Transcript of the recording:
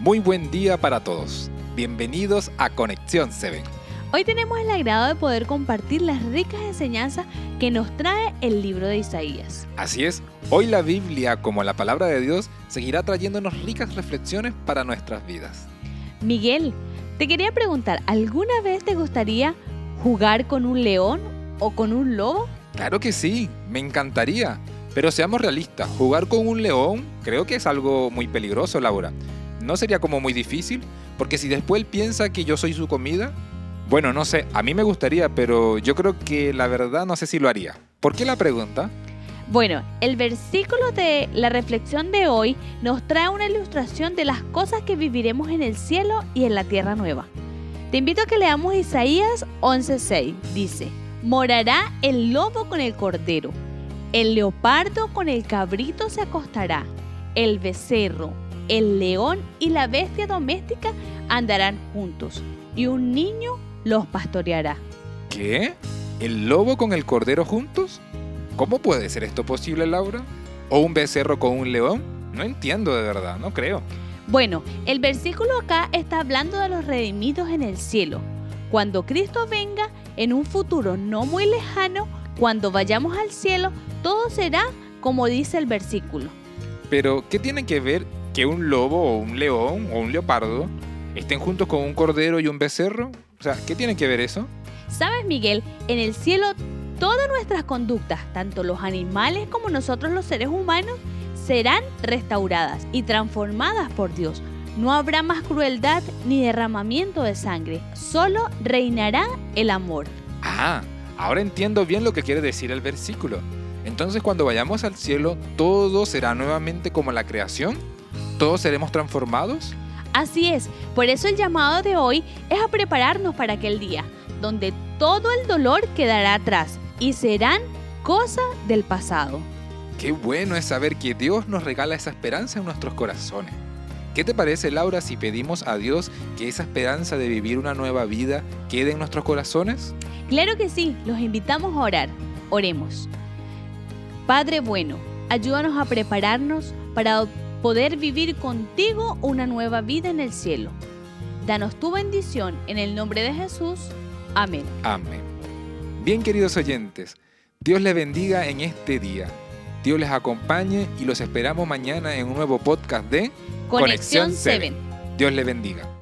Muy buen día para todos. Bienvenidos a Conexión 7. Hoy tenemos el agrado de poder compartir las ricas enseñanzas que nos trae el libro de Isaías. Así es, hoy la Biblia, como la palabra de Dios, seguirá trayéndonos ricas reflexiones para nuestras vidas. Miguel, te quería preguntar, ¿alguna vez te gustaría jugar con un león o con un lobo? Claro que sí, me encantaría. Pero seamos realistas, jugar con un león creo que es algo muy peligroso, Laura. ¿No sería como muy difícil? Porque si después él piensa que yo soy su comida, bueno, no sé, a mí me gustaría, pero yo creo que la verdad no sé si lo haría. ¿Por qué la pregunta? Bueno, el versículo de la reflexión de hoy nos trae una ilustración de las cosas que viviremos en el cielo y en la tierra nueva. Te invito a que leamos Isaías 11:6. Dice, morará el lobo con el cordero, el leopardo con el cabrito se acostará, el becerro, el león y la bestia doméstica andarán juntos, y un niño los pastoreará. ¿Qué? ¿El lobo con el cordero juntos? ¿Cómo puede ser esto posible, Laura? ¿O un becerro con un león? No entiendo de verdad, no creo. Bueno, el versículo acá está hablando de los redimidos en el cielo. Cuando Cristo venga, en un futuro no muy lejano, cuando vayamos al cielo, todo será como dice el versículo. Pero, ¿qué tiene que ver que un lobo o un león o un leopardo estén juntos con un cordero y un becerro? O sea, ¿qué tiene que ver eso? Sabes, Miguel, en el cielo todas nuestras conductas, tanto los animales como nosotros los seres humanos, serán restauradas y transformadas por Dios. No habrá más crueldad ni derramamiento de sangre, solo reinará el amor. Ah, ahora entiendo bien lo que quiere decir el versículo. Entonces cuando vayamos al cielo, todo será nuevamente como la creación. ¿Todos seremos transformados? Así es, por eso el llamado de hoy es a prepararnos para aquel día, donde todo el dolor quedará atrás y serán cosa del pasado. Qué bueno es saber que Dios nos regala esa esperanza en nuestros corazones. ¿Qué te parece, Laura, si pedimos a Dios que esa esperanza de vivir una nueva vida quede en nuestros corazones? Claro que sí, los invitamos a orar. Oremos. Padre bueno, ayúdanos a prepararnos para poder vivir contigo una nueva vida en el cielo. Danos tu bendición en el nombre de Jesús. Amén. Amén. Bien queridos oyentes, Dios les bendiga en este día. Dios les acompañe y los esperamos mañana en un nuevo podcast de Conexión 7. Dios les bendiga.